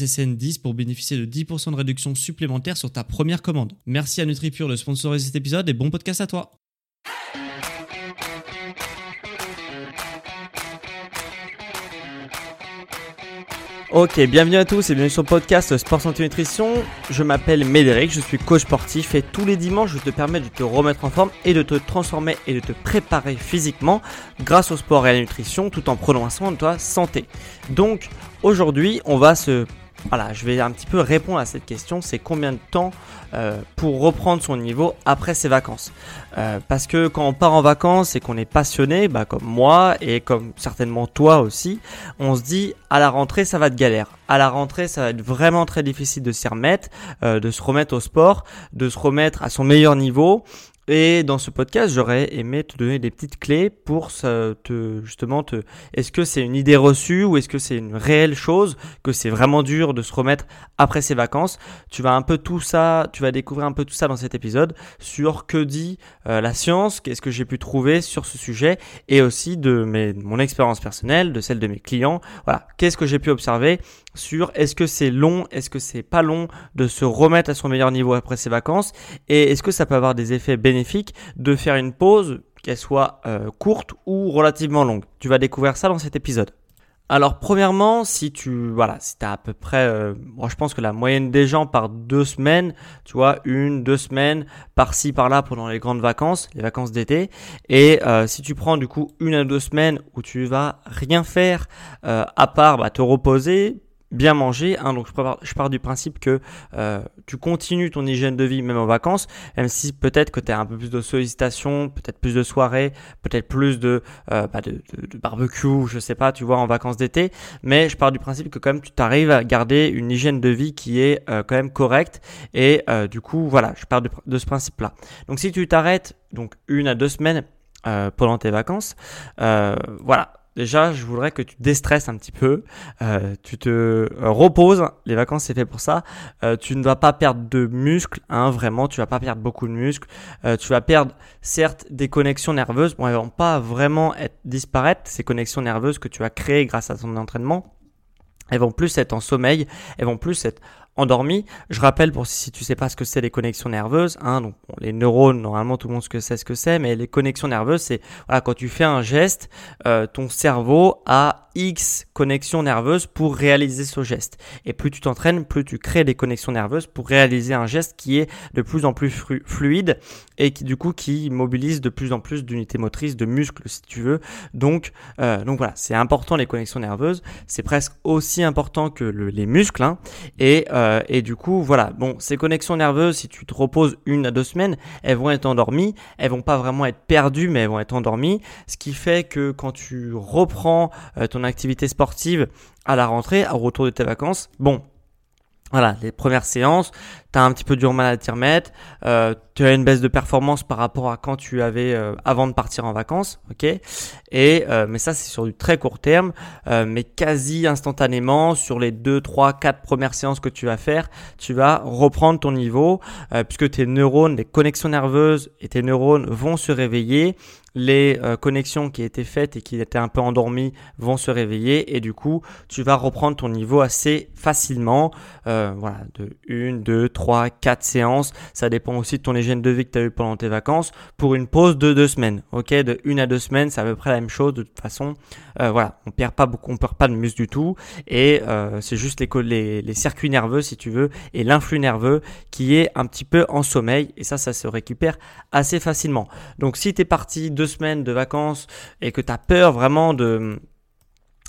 SSN10 pour bénéficier de 10% de réduction supplémentaire sur ta première commande. Merci à NutriPure de sponsoriser cet épisode et bon podcast à toi. Ok, bienvenue à tous et bienvenue sur le podcast Sport Santé Nutrition. Je m'appelle Médéric, je suis coach sportif et tous les dimanches je te permets de te remettre en forme et de te transformer et de te préparer physiquement grâce au sport et à la nutrition tout en prenant soin de ta santé. Donc aujourd'hui on va se voilà, je vais un petit peu répondre à cette question, c'est combien de temps euh, pour reprendre son niveau après ses vacances? Euh, Parce que quand on part en vacances et qu'on est passionné, bah, comme moi et comme certainement toi aussi, on se dit à la rentrée ça va être galère. À la rentrée ça va être vraiment très difficile de s'y remettre, euh, de se remettre au sport, de se remettre à son meilleur niveau. Et dans ce podcast, j'aurais aimé te donner des petites clés pour te justement te. Est-ce que c'est une idée reçue ou est-ce que c'est une réelle chose que c'est vraiment dur de se remettre après ses vacances? Tu vas un peu tout ça, tu vas découvrir un peu tout ça dans cet épisode sur que dit euh, la science, qu'est-ce que j'ai pu trouver sur ce sujet et aussi de mes, mon expérience personnelle, de celle de mes clients. Voilà, qu'est-ce que j'ai pu observer sur est-ce que c'est long, est-ce que c'est pas long de se remettre à son meilleur niveau après ses vacances et est-ce que ça peut avoir des effets bénéfiques de faire une pause, qu'elle soit euh, courte ou relativement longue. Tu vas découvrir ça dans cet épisode. Alors premièrement, si tu voilà, si as à peu près, euh, moi je pense que la moyenne des gens par deux semaines, tu vois, une, deux semaines, par-ci par-là pendant les grandes vacances, les vacances d'été, et euh, si tu prends du coup une à deux semaines où tu vas rien faire à part bah, te reposer, bien manger. Hein, donc je pars, du principe que euh, tu continues ton hygiène de vie même en vacances, même si peut-être que tu as un peu plus de sollicitations, peut-être plus de soirées, peut-être plus de, euh, bah de, de, barbecue, je sais pas, tu vois, en vacances d'été. Mais je pars du principe que quand même tu t'arrives à garder une hygiène de vie qui est euh, quand même correcte. Et euh, du coup, voilà, je pars de, de ce principe-là. Donc si tu t'arrêtes donc une à deux semaines euh, pendant tes vacances, voilà Déjà, je voudrais que tu déstresses un petit peu, euh, tu te reposes. Les vacances, c'est fait pour ça. Euh, tu ne vas pas perdre de muscles, hein, vraiment. Tu vas pas perdre beaucoup de muscles. Euh, tu vas perdre, certes, des connexions nerveuses. Bon, elles vont pas vraiment être disparaître ces connexions nerveuses que tu as créées grâce à ton entraînement. Elles vont plus être en sommeil. Elles vont plus être endormi. Je rappelle pour si tu sais pas ce que c'est les connexions nerveuses, hein, donc les neurones, normalement tout le monde sait ce que c'est, mais les connexions nerveuses, c'est voilà, quand tu fais un geste, euh, ton cerveau a X connexions nerveuses pour réaliser ce geste. Et plus tu t'entraînes, plus tu crées des connexions nerveuses pour réaliser un geste qui est de plus en plus fluide et qui du coup qui mobilise de plus en plus d'unités motrices, de muscles si tu veux. Donc, euh, donc voilà, c'est important les connexions nerveuses. C'est presque aussi important que les muscles. Hein. Et, euh, et du coup, voilà. Bon, ces connexions nerveuses, si tu te reposes une à deux semaines, elles vont être endormies. Elles vont pas vraiment être perdues, mais elles vont être endormies. Ce qui fait que quand tu reprends euh, ton activité sportive à la rentrée, au retour de tes vacances, bon, voilà, les premières séances, tu as un petit peu du mal à t'y remettre, euh, tu as une baisse de performance par rapport à quand tu avais euh, avant de partir en vacances, ok? Et euh, mais ça c'est sur du très court terme, mais quasi instantanément sur les 2, 3, 4 premières séances que tu vas faire, tu vas reprendre ton niveau puisque tes neurones, les connexions nerveuses et tes neurones vont se réveiller les euh, connexions qui étaient faites et qui étaient un peu endormies vont se réveiller et du coup tu vas reprendre ton niveau assez facilement euh, voilà de 1, 2, 3, 4 séances ça dépend aussi de ton hygiène de vie que tu as eu pendant tes vacances pour une pause de deux semaines. Ok, de une à deux semaines, c'est à peu près la même chose. De toute façon, euh, voilà, on perd pas beaucoup, on perd pas de muscle du tout, et c'est juste les, les, les circuits nerveux, si tu veux, et l'influx nerveux qui est un petit peu en sommeil, et ça, ça se récupère assez facilement. Donc, si tu es parti semaines de vacances et que tu as peur vraiment de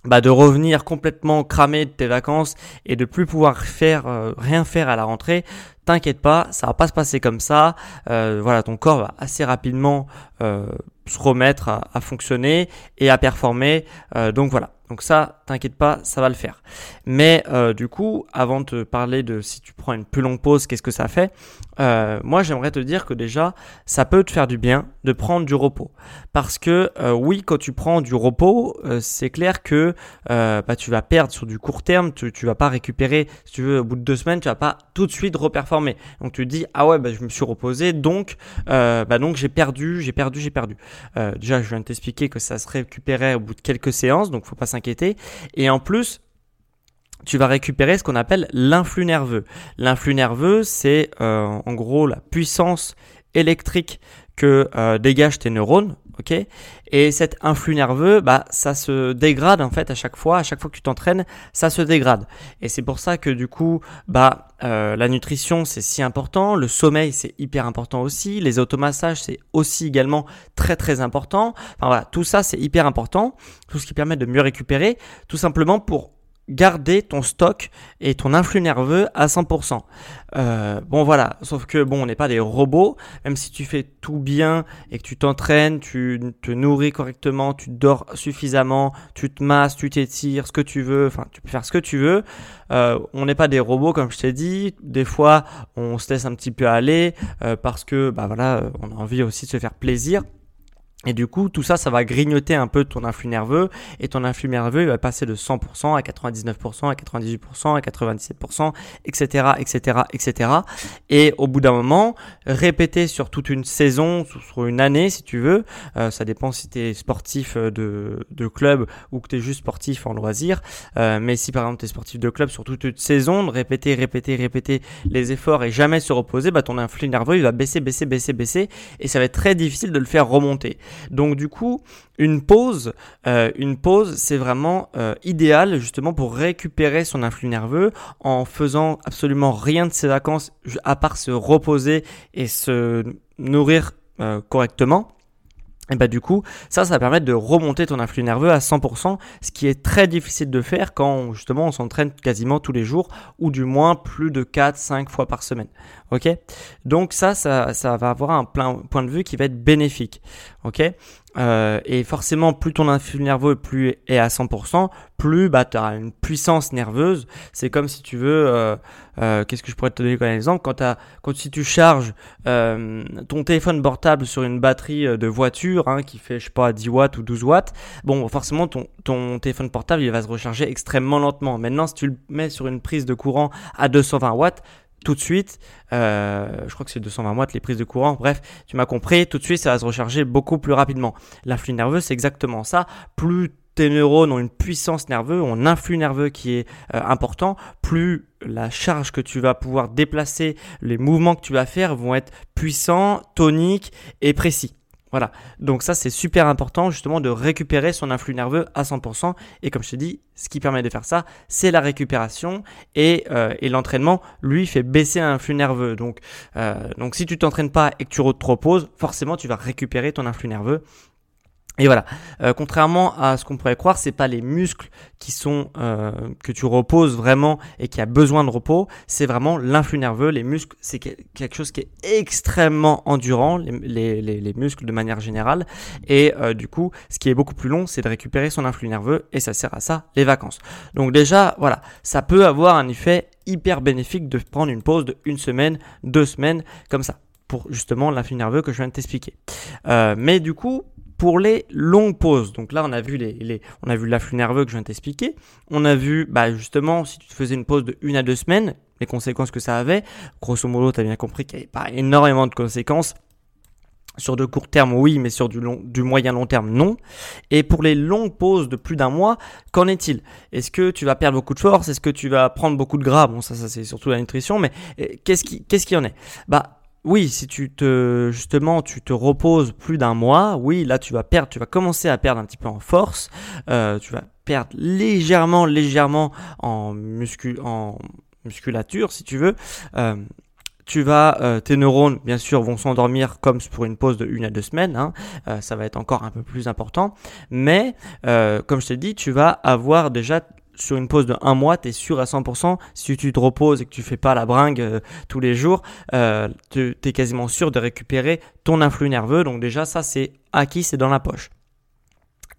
bah, de revenir complètement cramé de tes vacances et de plus pouvoir faire euh, rien faire à la rentrée, t'inquiète pas, ça va pas se passer comme ça. Euh, voilà, ton corps va assez rapidement euh, se remettre à, fonctionner et à performer. donc voilà. Donc ça, t'inquiète pas, ça va le faire. Mais du coup, avant de parler de si tu prends une plus longue pause, qu'est-ce que ça fait? Euh, Moi, j'aimerais te dire que déjà, ça peut te faire du bien de prendre du repos. Parce que oui, quand tu prends du repos, c'est clair que bah, tu vas perdre sur du court terme, tu, tu vas pas récupérer, si tu veux, au bout de deux semaines, tu vas pas tout de suite reperformer. Donc tu te dis ah ouais bah, je me suis reposé donc euh, bah donc j'ai perdu j'ai perdu j'ai perdu. Euh, déjà je viens de t'expliquer que ça se récupérait au bout de quelques séances donc faut pas s'inquiéter et en plus tu vas récupérer ce qu'on appelle l'influx nerveux. L'influx nerveux, c'est euh, en gros la puissance électrique que euh, dégagent tes neurones, ok? Et cet influx nerveux, bah, ça se dégrade en fait à chaque fois. À chaque fois que tu t'entraînes, ça se dégrade. Et c'est pour ça que du coup, bah, euh, la nutrition c'est si important, le sommeil c'est hyper important aussi, les automassages c'est aussi également très très important. Enfin voilà, tout ça c'est hyper important, tout ce qui permet de mieux récupérer, tout simplement pour garder ton stock et ton influx nerveux à 100%. Euh, bon voilà, sauf que bon, on n'est pas des robots, même si tu fais tout bien et que tu t'entraînes, tu te nourris correctement, tu dors suffisamment, tu te masses, tu t'étires, ce que tu veux, enfin tu peux faire ce que tu veux. Euh, on n'est pas des robots comme je t'ai dit, des fois on se laisse un petit peu aller euh, parce que bah voilà, on a envie aussi de se faire plaisir. Et du coup, tout ça, ça va grignoter un peu ton influx nerveux. Et ton influx nerveux, il va passer de 100% à 99%, à 98%, à 97%, etc., etc., etc. Et au bout d'un moment, répéter sur toute une saison, sur une année, si tu veux, euh, ça dépend si tu es sportif euh, de, de club ou que tu es juste sportif en loisir. Euh, mais si par exemple tu es sportif de club sur toute une saison, répéter, répéter, répéter les efforts et jamais se reposer, bah, ton influx nerveux, il va baisser, baisser, baisser, baisser. Et ça va être très difficile de le faire remonter. Donc du coup, une pause, euh, une pause, c'est vraiment euh, idéal justement pour récupérer son influx nerveux en faisant absolument rien de ses vacances à part se reposer et se nourrir euh, correctement. Et bah du coup, ça, ça va permettre de remonter ton influx nerveux à 100%, ce qui est très difficile de faire quand justement on s'entraîne quasiment tous les jours, ou du moins plus de 4-5 fois par semaine. Ok Donc ça, ça, ça va avoir un plein point de vue qui va être bénéfique. Ok euh, et forcément, plus ton influx nerveux plus est à 100%, plus bah, tu as une puissance nerveuse. C'est comme si tu veux, euh, euh, qu'est-ce que je pourrais te donner comme exemple? Quand, si tu charges ton téléphone portable sur une batterie de voiture hein, qui fait, je sais pas, 10 watts ou 12 watts, bon, forcément, ton, ton téléphone portable, il va se recharger extrêmement lentement. Maintenant, si tu le mets sur une prise de courant à 220 watts, tout de suite, euh, je crois que c'est 220 watts les prises de courant, bref, tu m'as compris, tout de suite ça va se recharger beaucoup plus rapidement. L'influx nerveux c'est exactement ça, plus tes neurones ont une puissance nerveuse, ont un influx nerveux qui est euh, important, plus la charge que tu vas pouvoir déplacer, les mouvements que tu vas faire vont être puissants, toniques et précis. Voilà, donc ça c'est super important justement de récupérer son influx nerveux à 100%. Et comme je te dis, ce qui permet de faire ça, c'est la récupération et, euh, et l'entraînement, lui, fait baisser un influx nerveux. Donc, euh, donc si tu t'entraînes pas et que tu te reposes, forcément tu vas récupérer ton influx nerveux et voilà, euh, contrairement à ce qu'on pourrait croire, c'est pas les muscles qui sont euh, que tu reposes vraiment et qui a besoin de repos, c'est vraiment l'influx nerveux. Les muscles, c'est quelque chose qui est extrêmement endurant, les, les, les muscles de manière générale. Et euh, du coup, ce qui est beaucoup plus long, c'est de récupérer son influx nerveux et ça sert à ça les vacances. Donc déjà, voilà, ça peut avoir un effet hyper bénéfique de prendre une pause de une semaine, deux semaines, comme ça pour justement l'influx nerveux que je viens de t'expliquer. mais du coup, pour les longues pauses. Donc là, on a vu les, on a vu l'afflux nerveux que je viens de t'expliquer. On a vu, bah, justement, si tu faisais une pause de une à deux semaines, les conséquences que ça avait. Grosso modo, tu as bien compris qu'il n'y avait pas énormément de conséquences. Sur de court terme, oui, mais sur du moyen long terme, non. Et pour les longues pauses de plus d'un mois, qu'en est-il? Est-ce que tu vas perdre beaucoup de force? Est-ce que tu vas prendre beaucoup de gras? Bon, ça, ça c'est surtout la nutrition, mais eh, qu'est-ce qui, qu'est-ce qui en est? Bah, oui, si tu te justement tu te reposes plus d'un mois, oui, là tu vas perdre, tu vas commencer à perdre un petit peu en force, euh, tu vas perdre légèrement, légèrement en, muscu, en musculature si tu veux. Euh, tu vas, euh, tes neurones, bien sûr, vont s'endormir comme pour une pause de une à deux semaines. Hein. ça va être encore un peu plus important. Mais, comme je t'ai dit, tu vas avoir déjà sur une pause de un mois, tu es sûr à 100%, si tu te reposes et que tu fais pas la bringue euh, tous les jours, euh, tu es quasiment sûr de récupérer ton influx nerveux. Donc déjà, ça c'est acquis, c'est dans la poche.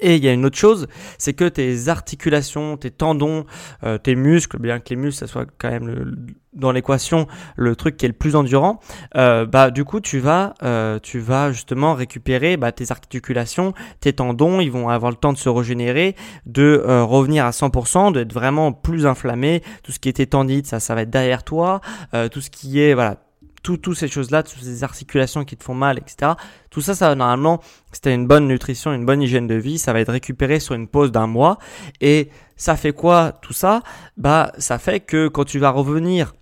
Et il y a une autre chose, c'est que tes articulations, tes tendons, euh, tes muscles, bien que les muscles, ça soit quand même le, dans l'équation le truc qui est le plus endurant, euh, bah du coup tu vas, euh, tu vas justement récupérer bah, tes articulations, tes tendons, ils vont avoir le temps de se régénérer, de revenir à 100%, d'être vraiment plus inflammé. Tout ce qui était tendite, ça, ça va être derrière toi. tout ce qui est voilà toutes ces choses-là, toutes ces articulations qui te font mal, etc. Tout ça, ça normalement, c'était une bonne nutrition, une bonne hygiène de vie, ça va être récupéré sur une pause d'un mois. Et ça fait quoi tout ça? Bah, ça fait que quand tu vas revenir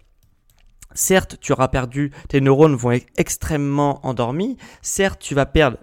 Certes, tu auras perdu, tes neurones vont être extrêmement endormis. Certes, tu vas perdre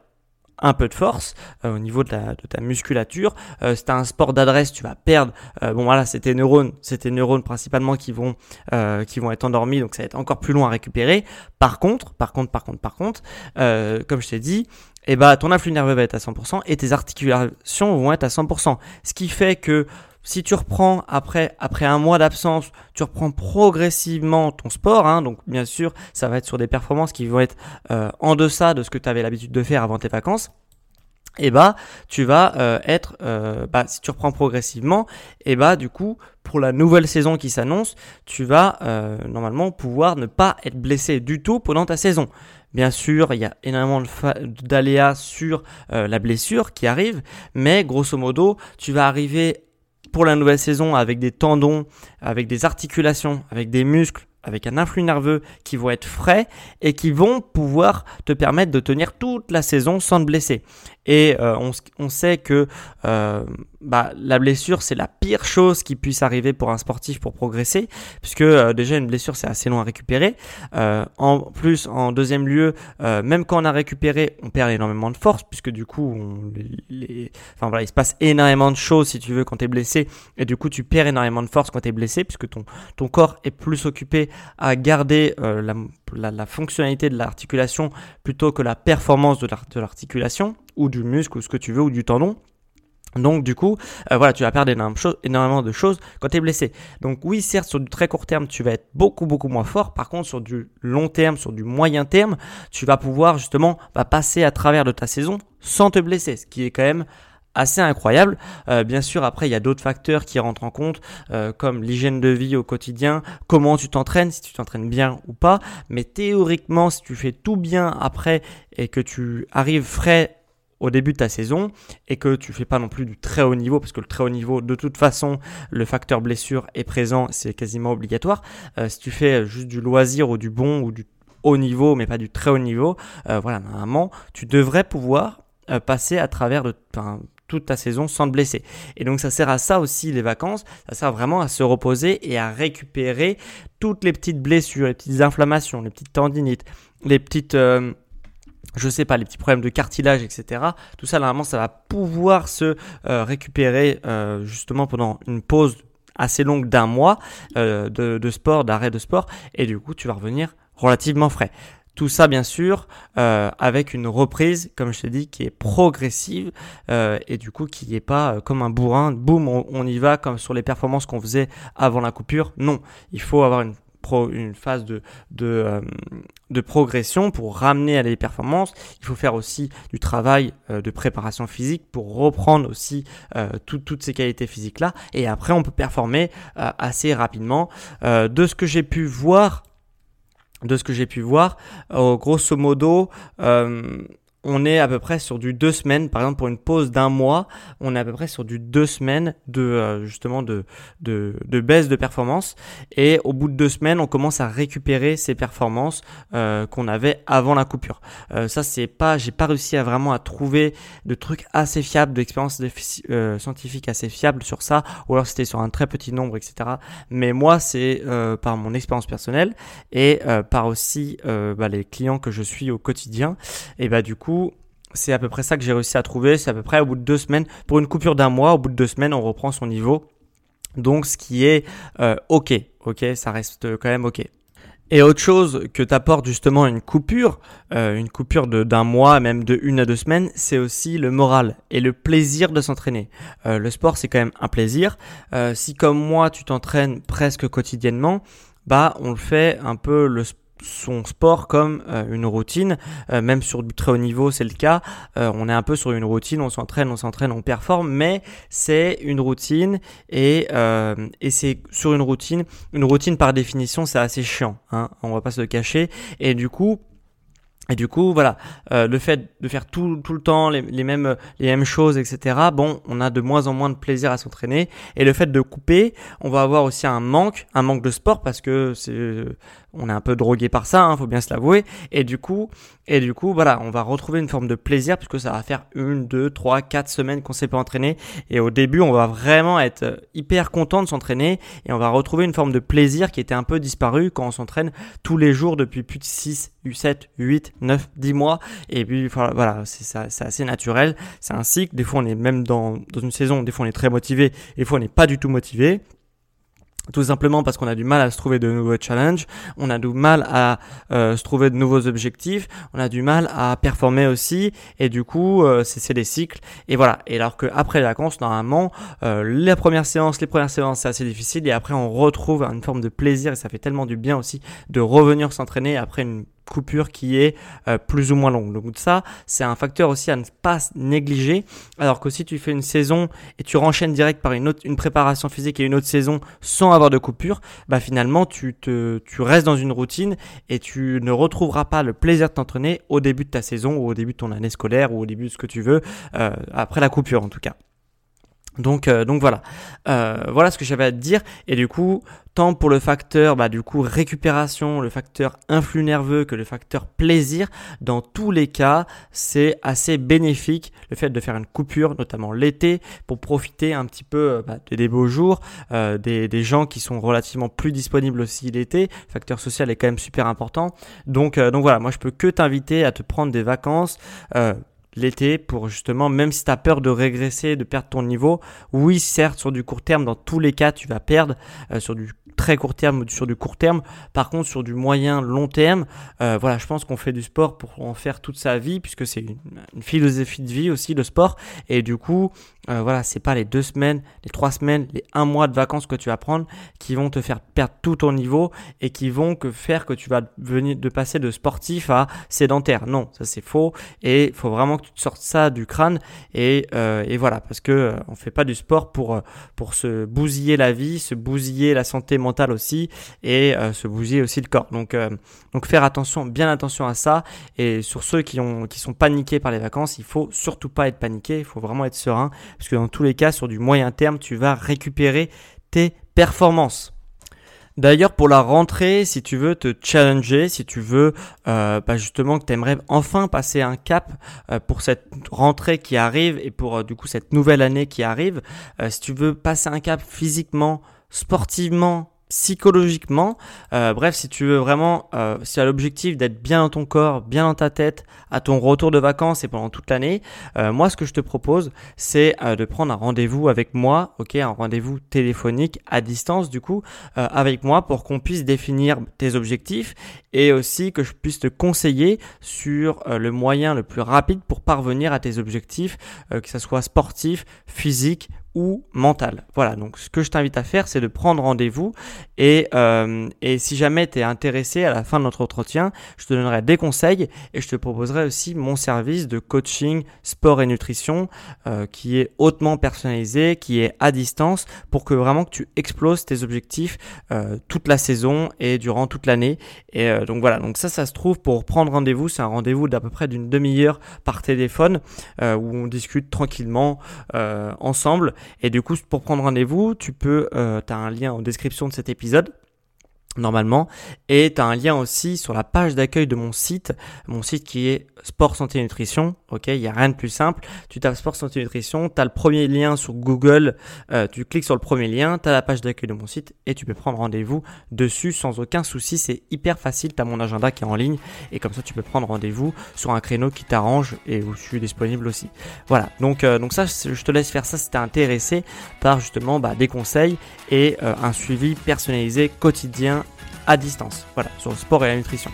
un peu de force euh, au niveau de, ta musculature. Euh, si tu un sport d'adresse, tu vas perdre. Euh, bon voilà, c'est tes neurones, c'est tes neurones principalement qui vont euh, qui vont être endormis, donc ça va être encore plus long à récupérer. Par contre, par contre, par contre, par contre, comme je t'ai dit, eh ben, ton influx nerveux va être à 100% et tes articulations vont être à 100%. Ce qui fait que si tu reprends après, un mois d'absence, tu reprends progressivement ton sport, hein, donc bien sûr, ça va être sur des performances qui vont être euh, en deçà de ce que tu avais l'habitude de faire avant tes vacances. Et bah, tu vas euh, être, euh, bah, si tu reprends progressivement, et bah, du coup, pour la nouvelle saison qui s'annonce, tu vas normalement pouvoir ne pas être blessé du tout pendant ta saison. Bien sûr, il y a énormément d'aléas sur la blessure qui arrive, mais grosso modo, tu vas arriver pour la nouvelle saison avec des tendons, avec des articulations, avec des muscles, avec un influx nerveux qui vont être frais et qui vont pouvoir te permettre de tenir toute la saison sans te blesser. Et euh, on, sait que euh, bah, la blessure, c'est la pire chose qui puisse arriver pour un sportif pour progresser, puisque euh, déjà une blessure, c'est assez long à récupérer. en plus, en deuxième lieu, même quand on a récupéré, on perd énormément de force, puisque du coup, on, les, enfin, voilà, il se passe énormément de choses si tu veux quand tu es blessé, et du coup, tu perds énormément de force quand tu es blessé, puisque ton, ton corps est plus occupé à garder la, la, la, fonctionnalité de l'articulation plutôt que la performance de l'articulation ou du muscle ou ce que tu veux ou du tendon. Donc du coup, euh, voilà, tu vas perdre énormément de choses quand tu es blessé. Donc oui, certes, sur du très court terme, tu vas être beaucoup, beaucoup moins fort. Par contre, sur du long terme, sur du moyen terme, tu vas pouvoir justement va passer à travers de ta saison sans te blesser, ce qui est quand même assez incroyable. Euh, bien sûr, après, il y a d'autres facteurs qui rentrent en compte, euh, comme l'hygiène de vie au quotidien, comment tu t'entraînes, si tu t'entraînes bien ou pas. Mais théoriquement, si tu fais tout bien après et que tu arrives frais au début de ta saison et que tu fais pas non plus du très haut niveau parce que le très haut niveau de toute façon le facteur blessure est présent c'est quasiment obligatoire euh, si tu fais juste du loisir ou du bon ou du haut niveau mais pas du très haut niveau euh, voilà normalement tu devrais pouvoir euh, passer à travers de toute ta saison sans te blesser. Et donc ça sert à ça aussi les vacances, ça sert vraiment à se reposer et à récupérer toutes les petites blessures, les petites inflammations, les petites tendinites, les petites je sais pas, les petits problèmes de cartilage, etc. Tout ça, normalement, ça va pouvoir se euh, récupérer euh, justement pendant une pause assez longue d'un mois euh, de, sport, d'arrêt de sport, et du coup, tu vas revenir relativement frais. Tout ça, bien sûr, avec une reprise, comme je t'ai dit, qui est progressive et du coup qui n'est pas comme un bourrin, boum, on, y va comme sur les performances qu'on faisait avant la coupure. Non, il faut avoir une une phase euh, de, progression pour ramener à les performances. Il faut faire aussi du travail euh, de préparation physique pour reprendre aussi euh, toutes ces qualités physiques-là. Et après, on peut performer assez rapidement. de ce que j'ai pu voir, de ce que j'ai pu voir, grosso modo, on est à peu près sur du deux semaines. Par exemple, pour une pause d'un mois, on est à peu près sur du deux semaines de euh, justement de, de, de, baisse de performance. Et au bout de deux semaines, on commence à récupérer ces performances euh, qu'on avait avant la coupure. Euh, ça, c'est pas, j'ai pas réussi à vraiment à trouver de trucs assez fiables, d'expériences scientifiques assez fiables sur ça, ou alors c'était sur un très petit nombre, etc. Mais moi, c'est par mon expérience personnelle et par aussi bah, les clients que je suis au quotidien. Et bah du coup c'est à peu près ça que j'ai réussi à trouver. C'est à peu près au bout de deux semaines, pour une coupure d'un mois, au bout de deux semaines, on reprend son niveau. Donc, ce qui est euh, ok, ok, ça reste quand même ok. Et autre chose que t'apporte justement une coupure, euh, une coupure d'un mois, même de une à deux semaines, c'est aussi le moral et le plaisir de s'entraîner. Euh, le sport, c'est quand même un plaisir. si comme moi, tu t'entraînes presque quotidiennement, bah on le fait un peu le sport son sport comme euh, une routine, euh, même sur du très haut niveau c'est le cas, euh, on est un peu sur une routine, on s'entraîne, on s'entraîne, on performe, mais c'est une routine et, et c'est sur une routine, une routine par définition c'est assez chiant, hein, on va pas se le cacher, et du coup et du coup, voilà, le fait de faire tout, tout le temps les, les, mêmes, les mêmes choses, etc., bon, on a de moins en moins de plaisir à s'entraîner. Et le fait de couper, on va avoir aussi un manque, un manque de sport parce que c'est, on est un peu drogué par ça, hein, faut bien se l'avouer. Et du coup, et du coup, voilà, on va retrouver une forme de plaisir puisque ça va faire une, deux, trois, quatre semaines qu'on s'est pas entraîné. Et au début, on va vraiment être hyper content de s'entraîner et on va retrouver une forme de plaisir qui était un peu disparu quand on s'entraîne tous les jours depuis plus de 6, 7, 8, 9, 10 mois. Et puis voilà, c'est assez naturel. C'est un cycle. Des fois, on est même dans, dans une saison, des fois, on est très motivé, des fois, on n'est pas du tout motivé. Tout simplement parce qu'on a du mal à se trouver de nouveaux challenges, on a du mal à euh, se trouver de nouveaux objectifs, on a du mal à performer aussi, et du coup, euh, c'est des cycles. Et voilà. Et alors qu'après les vacances, normalement, euh, la première séance, les premières séances, c'est assez difficile, et après on retrouve une forme de plaisir, et ça fait tellement du bien aussi de revenir s'entraîner après une coupure qui est euh, plus ou moins longue. Donc ça, c'est un facteur aussi à ne pas négliger. Alors que si tu fais une saison et tu renchaînes direct par une autre, une préparation physique et une autre saison sans avoir de coupure, bah finalement tu te, tu restes dans une routine et tu ne retrouveras pas le plaisir de t'entraîner au début de ta saison ou au début de ton année scolaire ou au début de ce que tu veux, euh, après la coupure en tout cas. Donc, euh, donc voilà, euh, voilà ce que j'avais à te dire. Et du coup, tant pour le facteur, bah, du coup, récupération, le facteur influx nerveux que le facteur plaisir, dans tous les cas, c'est assez bénéfique le fait de faire une coupure, notamment l'été, pour profiter un petit peu euh, bah, des beaux jours, des, des, gens qui sont relativement plus disponibles aussi l'été. Le facteur social est quand même super important. Donc, donc voilà, moi je peux que t'inviter à te prendre des vacances l'été pour justement, même si tu as peur de régresser, de perdre ton niveau, oui, certes, sur du court terme, dans tous les cas, tu vas perdre, euh, sur du très court terme sur du court terme. Par contre, sur du moyen, long terme, euh, voilà, je pense qu'on fait du sport pour en faire toute sa vie, puisque c'est une, philosophie de vie aussi, le sport. Et du coup, euh, voilà, c'est pas les deux semaines, les trois semaines, les un mois de vacances que tu vas prendre qui vont te faire perdre tout ton niveau et qui vont que faire que tu vas venir de passer de sportif à sédentaire. Non, ça c'est faux. Et il faut vraiment que tu te sortes ça du crâne. Et, euh, et voilà, parce que euh, on fait pas du sport pour pour se bousiller la vie, se bousiller la santé mentale aussi et se bousiller aussi le corps. Donc donc faire attention, bien attention à ça. Et sur ceux qui ont qui sont paniqués par les vacances, il faut surtout pas être paniqué. Il faut vraiment être serein parce que dans tous les cas, sur du moyen terme, tu vas récupérer tes performances. D'ailleurs, pour la rentrée, si tu veux te challenger, si tu veux euh, bah justement que tu aimerais enfin passer un cap euh, pour cette rentrée qui arrive et pour euh, du coup cette nouvelle année qui arrive, si tu veux passer un cap physiquement, sportivement, psychologiquement. Euh, bref, si tu veux vraiment, euh, si tu l'objectif d'être bien dans ton corps, bien dans ta tête, à ton retour de vacances et pendant toute l'année, euh, moi ce que je te propose, c'est euh, de prendre un rendez-vous avec moi, ok, un rendez-vous téléphonique à distance du coup, euh, avec moi pour qu'on puisse définir tes objectifs et aussi que je puisse te conseiller sur le moyen le plus rapide pour parvenir à tes objectifs, que ce soit sportif, physique mental. Voilà, donc ce que je t'invite à faire, c'est de prendre rendez-vous et, euh, et si jamais tu es intéressé à la fin de notre entretien, je te donnerai des conseils et je te proposerai aussi mon service de coaching sport et nutrition euh, qui est hautement personnalisé, qui est à distance pour que vraiment que tu exploses tes objectifs euh, toute la saison et durant toute l'année. Et donc voilà, donc ça, ça se trouve pour prendre rendez-vous, c'est un rendez-vous d'à peu près d'une demi-heure par téléphone où on discute tranquillement ensemble et du coup, pour prendre rendez-vous, tu peux, euh, tu as un lien en description de cet épisode normalement. Et tu as un lien aussi sur la page d'accueil de mon site, mon site qui est Sport Santé Nutrition. Ok, il n'y a rien de plus simple. Tu tapes Sport Santé Nutrition, tu as le premier lien sur Google, euh, tu cliques sur le premier lien, tu as la page d'accueil de mon site et tu peux prendre rendez-vous dessus sans aucun souci. C'est hyper facile, tu as mon agenda qui est en ligne et comme ça tu peux prendre rendez-vous sur un créneau qui t'arrange et où je suis disponible aussi. Voilà, donc, euh, donc ça je te laisse faire ça si tu es intéressé par justement bah, des conseils et euh, un suivi personnalisé quotidien à distance. Voilà, sur le sport et la nutrition.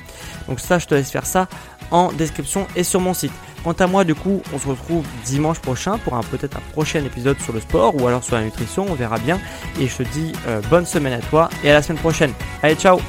Donc ça, je te laisse faire ça en description et sur mon site. Quant à moi, du coup, on se retrouve dimanche prochain pour un peut-être un prochain épisode sur le sport ou alors sur la nutrition, on verra bien. Et je te dis euh, bonne semaine à toi et à la semaine prochaine. Allez, ciao